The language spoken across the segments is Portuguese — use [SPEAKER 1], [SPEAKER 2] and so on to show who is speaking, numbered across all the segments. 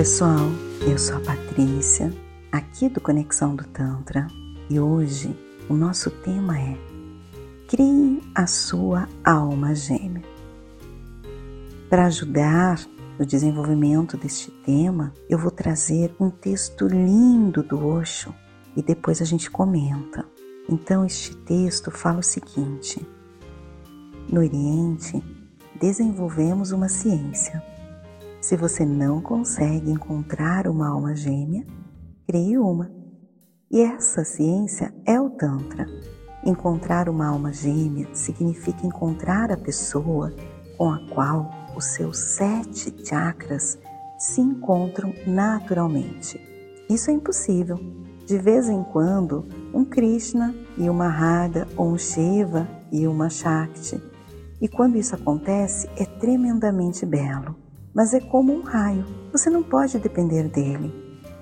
[SPEAKER 1] pessoal, eu sou a Patrícia, aqui do Conexão do Tantra, e hoje o nosso tema é Crie a sua alma gêmea. Para ajudar no desenvolvimento deste tema, eu vou trazer um texto lindo do Osho e depois a gente comenta. Então, este texto fala o seguinte: No Oriente, desenvolvemos uma ciência se você não consegue encontrar uma alma gêmea, crie uma. E essa ciência é o Tantra. Encontrar uma alma gêmea significa encontrar a pessoa com a qual os seus sete chakras se encontram naturalmente. Isso é impossível. De vez em quando, um Krishna e uma Radha, ou um Shiva e uma Shakti. E quando isso acontece, é tremendamente belo mas é como um raio, você não pode depender dele.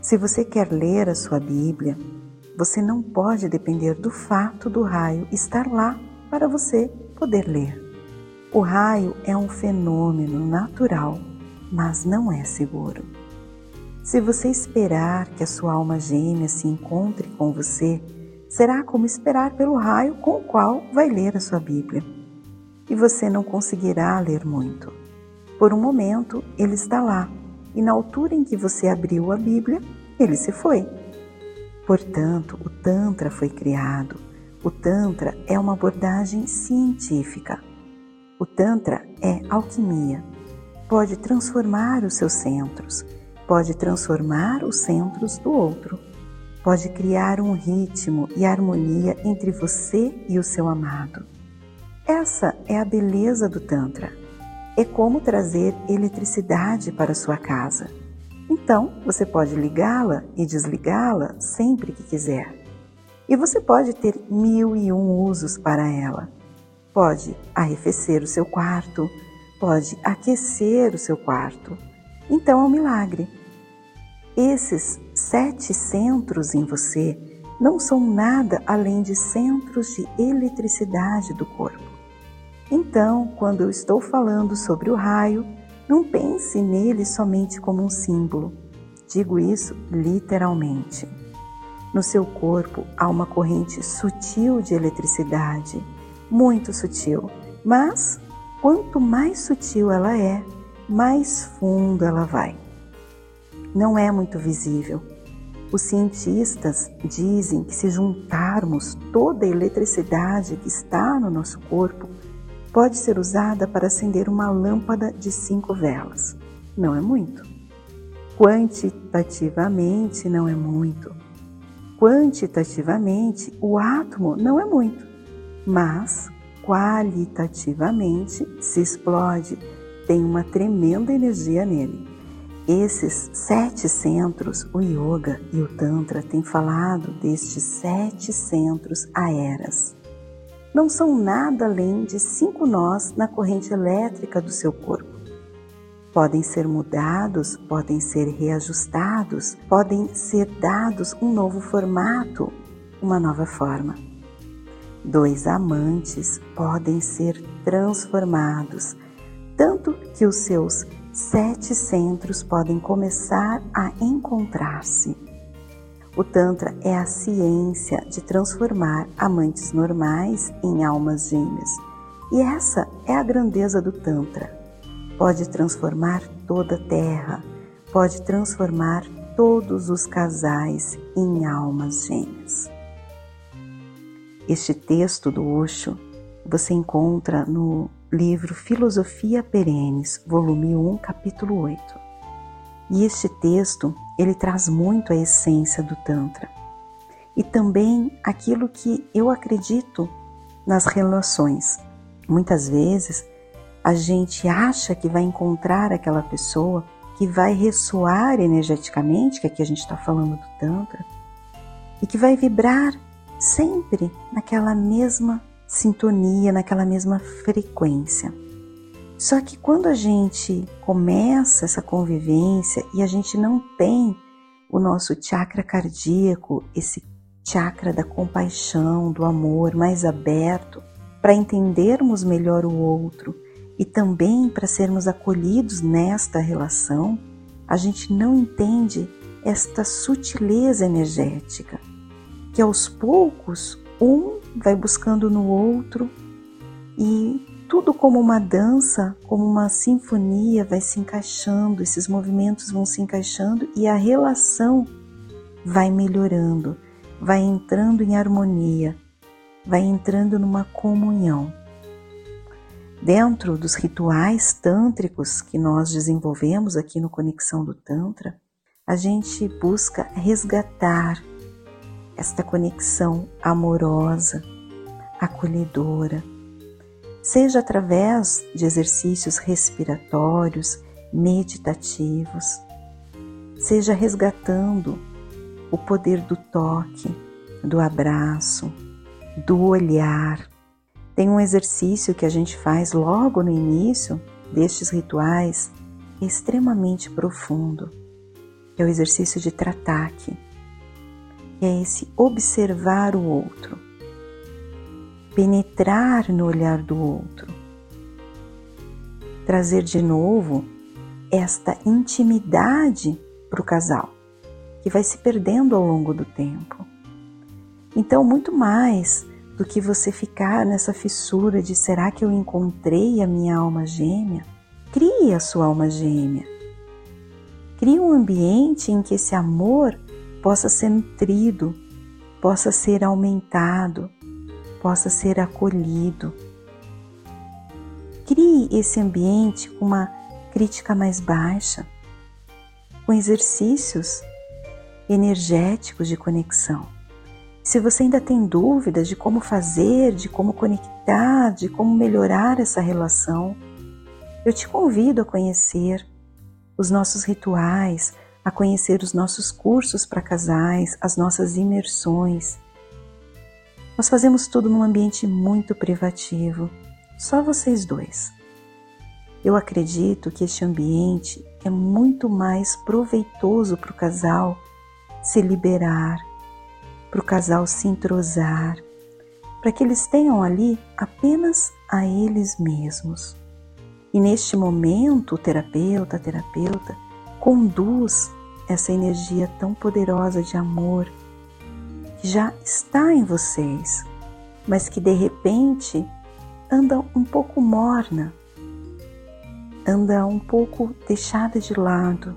[SPEAKER 1] Se você quer ler a sua Bíblia, você não pode depender do fato do raio estar lá para você poder ler. O raio é um fenômeno natural, mas não é seguro. Se você esperar que a sua alma gêmea se encontre com você, será como esperar pelo raio com o qual vai ler a sua Bíblia. E você não conseguirá ler muito. Por um momento, ele está lá, e na altura em que você abriu a Bíblia, ele se foi. Portanto, o Tantra foi criado. O Tantra é uma abordagem científica. O Tantra é alquimia. Pode transformar os seus centros, pode transformar os centros do outro, pode criar um ritmo e harmonia entre você e o seu amado. Essa é a beleza do Tantra é como trazer eletricidade para sua casa. Então, você pode ligá-la e desligá-la sempre que quiser. E você pode ter mil e um usos para ela. Pode arrefecer o seu quarto, pode aquecer o seu quarto. Então é um milagre. Esses sete centros em você não são nada além de centros de eletricidade do corpo. Então, quando eu estou falando sobre o raio, não pense nele somente como um símbolo. Digo isso literalmente. No seu corpo há uma corrente sutil de eletricidade, muito sutil, mas quanto mais sutil ela é, mais fundo ela vai. Não é muito visível. Os cientistas dizem que se juntarmos toda a eletricidade que está no nosso corpo, pode ser usada para acender uma lâmpada de cinco velas. Não é muito. Quantitativamente, não é muito. Quantitativamente, o átomo não é muito, mas qualitativamente se explode, tem uma tremenda energia nele. Esses sete centros, o Yoga e o Tantra têm falado destes sete centros aeras não são nada além de cinco nós na corrente elétrica do seu corpo. Podem ser mudados, podem ser reajustados, podem ser dados um novo formato, uma nova forma. Dois amantes podem ser transformados, tanto que os seus sete centros podem começar a encontrar-se o Tantra é a ciência de transformar amantes normais em almas gêmeas. E essa é a grandeza do Tantra. Pode transformar toda a terra, pode transformar todos os casais em almas gêmeas. Este texto do Osho você encontra no livro Filosofia Perenes, volume 1, capítulo 8. E este texto ele traz muito a essência do Tantra e também aquilo que eu acredito nas relações. Muitas vezes a gente acha que vai encontrar aquela pessoa que vai ressoar energeticamente, que aqui a gente está falando do Tantra, e que vai vibrar sempre naquela mesma sintonia, naquela mesma frequência. Só que quando a gente começa essa convivência e a gente não tem o nosso chakra cardíaco, esse chakra da compaixão, do amor mais aberto, para entendermos melhor o outro e também para sermos acolhidos nesta relação, a gente não entende esta sutileza energética, que aos poucos um vai buscando no outro e tudo como uma dança, como uma sinfonia vai se encaixando, esses movimentos vão se encaixando e a relação vai melhorando, vai entrando em harmonia, vai entrando numa comunhão. Dentro dos rituais tântricos que nós desenvolvemos aqui no Conexão do Tantra, a gente busca resgatar esta conexão amorosa, acolhedora, seja através de exercícios respiratórios, meditativos, seja resgatando o poder do toque, do abraço, do olhar. Tem um exercício que a gente faz logo no início destes rituais, extremamente profundo, que é o exercício de trataque, que é esse observar o outro penetrar no olhar do outro, trazer de novo esta intimidade para o casal, que vai se perdendo ao longo do tempo. Então, muito mais do que você ficar nessa fissura de será que eu encontrei a minha alma gêmea, crie a sua alma gêmea. Crie um ambiente em que esse amor possa ser nutrido, possa ser aumentado, possa ser acolhido. Crie esse ambiente com uma crítica mais baixa, com exercícios energéticos de conexão. Se você ainda tem dúvidas de como fazer, de como conectar, de como melhorar essa relação, eu te convido a conhecer os nossos rituais, a conhecer os nossos cursos para casais, as nossas imersões nós fazemos tudo num ambiente muito privativo, só vocês dois. Eu acredito que este ambiente é muito mais proveitoso para o casal se liberar, para o casal se entrosar, para que eles tenham ali apenas a eles mesmos. E neste momento, o terapeuta, a terapeuta, conduz essa energia tão poderosa de amor já está em vocês, mas que de repente anda um pouco morna, anda um pouco deixada de lado.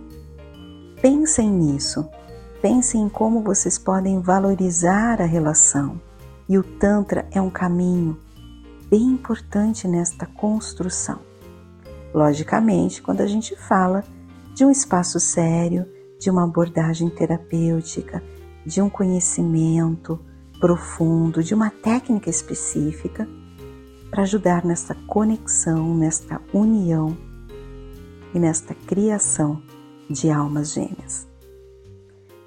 [SPEAKER 1] Pensem nisso. Pensem em como vocês podem valorizar a relação. E o Tantra é um caminho bem importante nesta construção. Logicamente, quando a gente fala de um espaço sério, de uma abordagem terapêutica, de um conhecimento profundo, de uma técnica específica para ajudar nessa conexão, nesta união e nesta criação de almas gêmeas.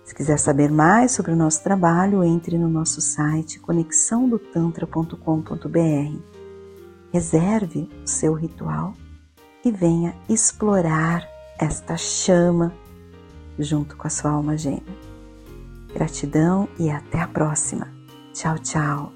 [SPEAKER 1] Se quiser saber mais sobre o nosso trabalho, entre no nosso site conexãodotantra.com.br. Reserve o seu ritual e venha explorar esta chama junto com a sua alma gêmea. Gratidão e até a próxima. Tchau, tchau.